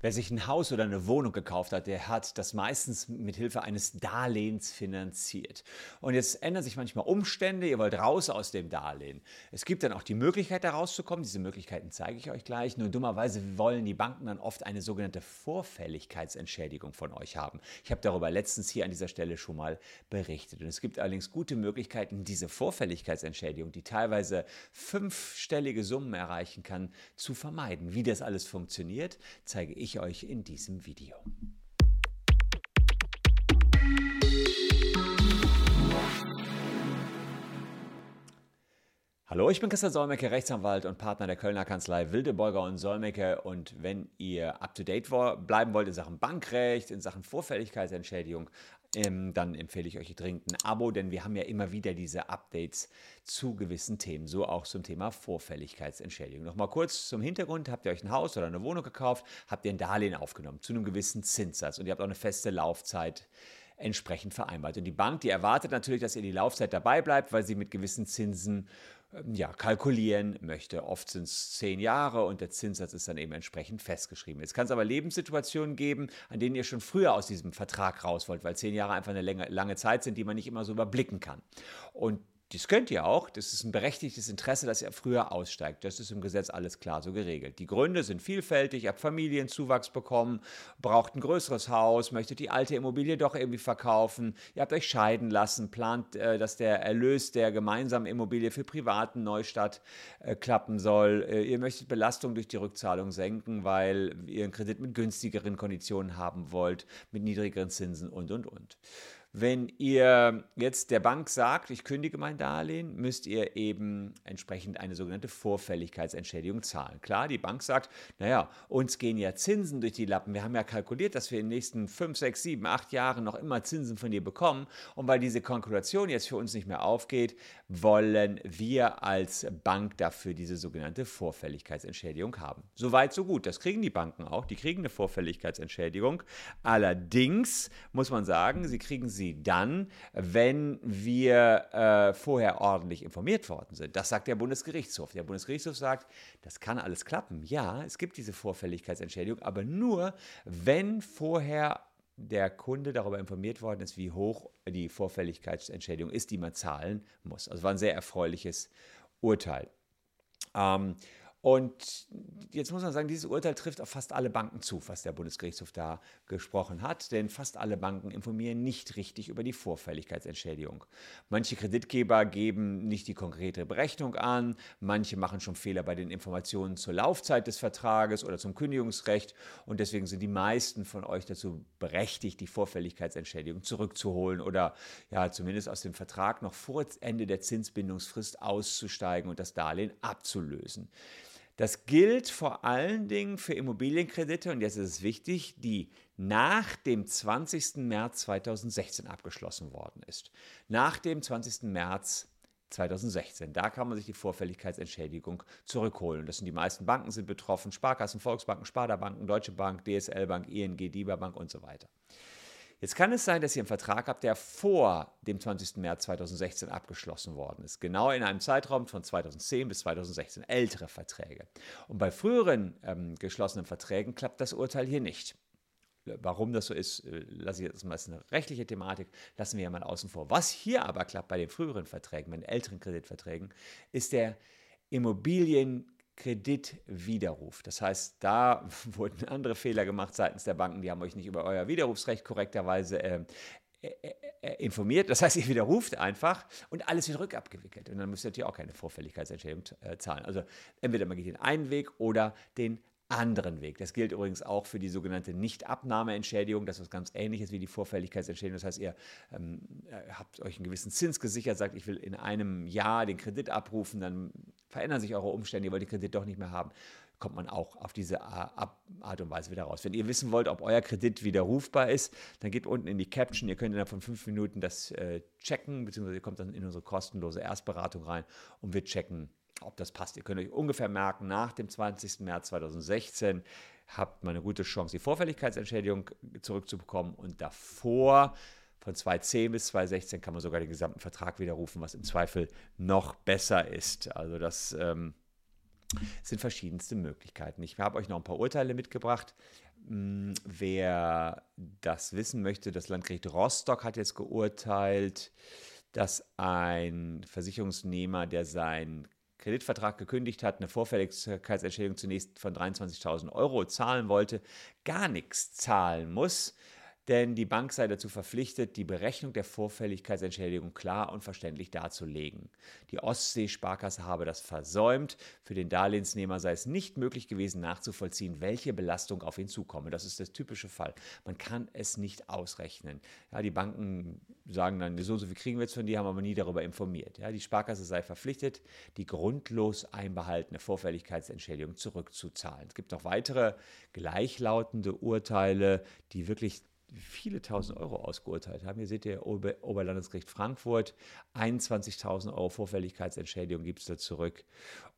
Wer sich ein Haus oder eine Wohnung gekauft hat, der hat das meistens mit Hilfe eines Darlehens finanziert. Und jetzt ändern sich manchmal Umstände, ihr wollt raus aus dem Darlehen. Es gibt dann auch die Möglichkeit, da rauszukommen. Diese Möglichkeiten zeige ich euch gleich. Nur dummerweise wollen die Banken dann oft eine sogenannte Vorfälligkeitsentschädigung von euch haben. Ich habe darüber letztens hier an dieser Stelle schon mal berichtet. Und es gibt allerdings gute Möglichkeiten, diese Vorfälligkeitsentschädigung, die teilweise fünfstellige Summen erreichen kann, zu vermeiden. Wie das alles funktioniert, zeige ich ich euch in diesem Video. Hallo, ich bin Christian Solmecke, Rechtsanwalt und Partner der Kölner Kanzlei Wildeborger und Solmecke. Und wenn ihr up to date bleiben wollt in Sachen Bankrecht, in Sachen Vorfälligkeitsentschädigung, ähm, dann empfehle ich euch dringend ein Abo, denn wir haben ja immer wieder diese Updates zu gewissen Themen, so auch zum Thema Vorfälligkeitsentschädigung. Nochmal kurz zum Hintergrund: Habt ihr euch ein Haus oder eine Wohnung gekauft, habt ihr ein Darlehen aufgenommen zu einem gewissen Zinssatz und ihr habt auch eine feste Laufzeit entsprechend vereinbart. Und die Bank, die erwartet natürlich, dass ihr die Laufzeit dabei bleibt, weil sie mit gewissen Zinsen ja, kalkulieren möchte. Oft sind es zehn Jahre und der Zinssatz ist dann eben entsprechend festgeschrieben. Jetzt kann es aber Lebenssituationen geben, an denen ihr schon früher aus diesem Vertrag raus wollt, weil zehn Jahre einfach eine lange, lange Zeit sind, die man nicht immer so überblicken kann. Und das könnt ihr auch. Das ist ein berechtigtes Interesse, dass ihr früher aussteigt. Das ist im Gesetz alles klar so geregelt. Die Gründe sind vielfältig. Ihr habt Familienzuwachs bekommen, braucht ein größeres Haus, möchtet die alte Immobilie doch irgendwie verkaufen. Ihr habt euch scheiden lassen, plant, äh, dass der Erlös der gemeinsamen Immobilie für privaten Neustart äh, klappen soll. Äh, ihr möchtet Belastung durch die Rückzahlung senken, weil ihr einen Kredit mit günstigeren Konditionen haben wollt, mit niedrigeren Zinsen und, und, und. Wenn ihr jetzt der Bank sagt, ich kündige mein Darlehen, müsst ihr eben entsprechend eine sogenannte Vorfälligkeitsentschädigung zahlen. Klar, die Bank sagt, naja, uns gehen ja Zinsen durch die Lappen. Wir haben ja kalkuliert, dass wir in den nächsten 5, 6, 7, 8 Jahren noch immer Zinsen von dir bekommen. Und weil diese Kalkulation jetzt für uns nicht mehr aufgeht, wollen wir als Bank dafür diese sogenannte Vorfälligkeitsentschädigung haben. Soweit, so gut. Das kriegen die Banken auch. Die kriegen eine Vorfälligkeitsentschädigung. Allerdings muss man sagen, sie kriegen sie sie dann, wenn wir äh, vorher ordentlich informiert worden sind. Das sagt der Bundesgerichtshof. Der Bundesgerichtshof sagt, das kann alles klappen. Ja, es gibt diese Vorfälligkeitsentschädigung, aber nur, wenn vorher der Kunde darüber informiert worden ist, wie hoch die Vorfälligkeitsentschädigung ist, die man zahlen muss. Also war ein sehr erfreuliches Urteil. Ähm, und jetzt muss man sagen, dieses Urteil trifft auf fast alle Banken zu, was der Bundesgerichtshof da gesprochen hat, denn fast alle Banken informieren nicht richtig über die Vorfälligkeitsentschädigung. Manche Kreditgeber geben nicht die konkrete Berechnung an, manche machen schon Fehler bei den Informationen zur Laufzeit des Vertrages oder zum Kündigungsrecht und deswegen sind die meisten von euch dazu berechtigt, die Vorfälligkeitsentschädigung zurückzuholen oder ja zumindest aus dem Vertrag noch vor Ende der Zinsbindungsfrist auszusteigen und das Darlehen abzulösen. Das gilt vor allen Dingen für Immobilienkredite, und jetzt ist es wichtig, die nach dem 20. März 2016 abgeschlossen worden ist. Nach dem 20. März 2016. Da kann man sich die Vorfälligkeitsentschädigung zurückholen. Das sind die meisten Banken sind betroffen, Sparkassen, Volksbanken, Sparda-Banken, Deutsche Bank, DSL Bank, ING, DIBA Bank und so weiter. Jetzt kann es sein, dass ihr einen Vertrag habt, der vor dem 20. März 2016 abgeschlossen worden ist. Genau in einem Zeitraum von 2010 bis 2016. Ältere Verträge. Und bei früheren ähm, geschlossenen Verträgen klappt das Urteil hier nicht. Warum das so ist, äh, lasse ich jetzt mal eine rechtliche Thematik, lassen wir ja mal außen vor. Was hier aber klappt bei den früheren Verträgen, bei den älteren Kreditverträgen, ist der Immobilien Kreditwiderruf. Das heißt, da wurden andere Fehler gemacht seitens der Banken, die haben euch nicht über euer Widerrufsrecht korrekterweise äh, informiert. Das heißt, ihr widerruft einfach und alles wird rückabgewickelt. Und dann müsst ihr natürlich auch keine Vorfälligkeitsentschädigung äh, zahlen. Also entweder man geht den einen Weg oder den anderen Weg. Das gilt übrigens auch für die sogenannte Nichtabnahmeentschädigung. Das ist ganz ähnliches wie die Vorfälligkeitsentschädigung. Das heißt, ihr ähm, äh, habt euch einen gewissen Zins gesichert, sagt, ich will in einem Jahr den Kredit abrufen, dann verändern sich eure Umstände, ihr wollt den Kredit doch nicht mehr haben kommt man auch auf diese Art und Weise wieder raus. Wenn ihr wissen wollt, ob euer Kredit widerrufbar ist, dann geht unten in die Caption. Ihr könnt innerhalb von fünf Minuten das äh, checken, beziehungsweise ihr kommt dann in unsere kostenlose Erstberatung rein und wir checken, ob das passt. Ihr könnt euch ungefähr merken, nach dem 20. März 2016 habt man eine gute Chance, die Vorfälligkeitsentschädigung zurückzubekommen und davor von 2010 bis 2016 kann man sogar den gesamten Vertrag widerrufen, was im Zweifel noch besser ist. Also das ähm, sind verschiedenste Möglichkeiten. Ich habe euch noch ein paar Urteile mitgebracht. Hm, wer das wissen möchte, das Landgericht Rostock hat jetzt geurteilt, dass ein Versicherungsnehmer, der seinen Kreditvertrag gekündigt hat, eine Vorfälligkeitsentschädigung zunächst von 23.000 Euro zahlen wollte, gar nichts zahlen muss, denn die Bank sei dazu verpflichtet, die Berechnung der Vorfälligkeitsentschädigung klar und verständlich darzulegen. Die Ostsee-Sparkasse habe das versäumt. Für den Darlehensnehmer sei es nicht möglich gewesen, nachzuvollziehen, welche Belastung auf ihn zukomme. Das ist der typische Fall. Man kann es nicht ausrechnen. Ja, die Banken sagen dann, so und so viel kriegen wir jetzt von dir, haben aber nie darüber informiert. Ja, die Sparkasse sei verpflichtet, die grundlos einbehaltene Vorfälligkeitsentschädigung zurückzuzahlen. Es gibt noch weitere gleichlautende Urteile, die wirklich viele tausend Euro ausgeurteilt haben. Hier seht ihr Ober Oberlandesgericht Frankfurt, 21.000 Euro Vorfälligkeitsentschädigung gibt es da zurück.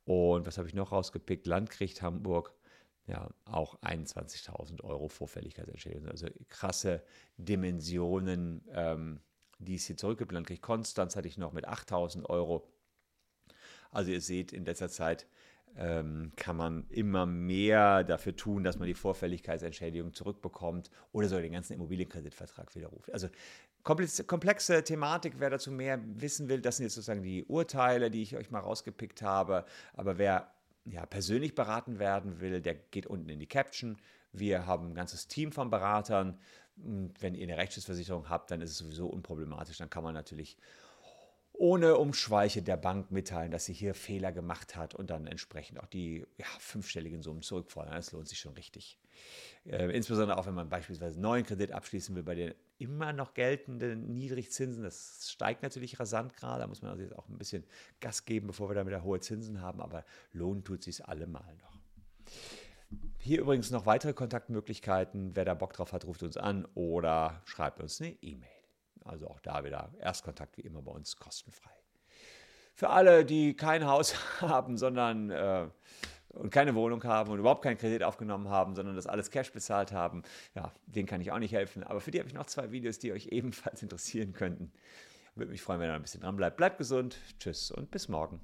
Und was habe ich noch rausgepickt? Landgericht Hamburg, ja, auch 21.000 Euro Vorfälligkeitsentschädigung. Also krasse Dimensionen, ähm, die es hier zurückgibt. Landgericht Konstanz hatte ich noch mit 8.000 Euro. Also ihr seht, in letzter Zeit ähm, kann man immer mehr dafür tun, dass man die Vorfälligkeitsentschädigung zurückbekommt oder sogar den ganzen Immobilienkreditvertrag widerruft. Also komplexe, Thematik, wer dazu mehr wissen will, das sind jetzt sozusagen die Urteile, die ich euch mal rausgepickt habe. Aber wer ja, persönlich beraten werden will, der geht unten in die Caption. Wir haben ein ganzes Team von Beratern. Und wenn ihr eine Rechtsschutzversicherung habt, dann ist es sowieso unproblematisch. Dann kann man natürlich ohne Umschweiche der Bank mitteilen, dass sie hier Fehler gemacht hat und dann entsprechend auch die ja, fünfstelligen Summen zurückfordern. Das lohnt sich schon richtig. Äh, insbesondere auch, wenn man beispielsweise einen neuen Kredit abschließen will bei den immer noch geltenden Niedrigzinsen. Das steigt natürlich rasant gerade. Da muss man also jetzt auch ein bisschen Gas geben, bevor wir dann wieder hohe Zinsen haben. Aber lohnen tut sich allemal noch. Hier übrigens noch weitere Kontaktmöglichkeiten. Wer da Bock drauf hat, ruft uns an oder schreibt uns eine E-Mail. Also auch da wieder Erstkontakt wie immer bei uns kostenfrei. Für alle, die kein Haus haben, sondern äh, und keine Wohnung haben und überhaupt keinen Kredit aufgenommen haben, sondern das alles Cash bezahlt haben, ja, denen kann ich auch nicht helfen. Aber für die habe ich noch zwei Videos, die euch ebenfalls interessieren könnten. Würde mich freuen, wenn ihr ein bisschen dran bleibt. Bleibt gesund, tschüss und bis morgen.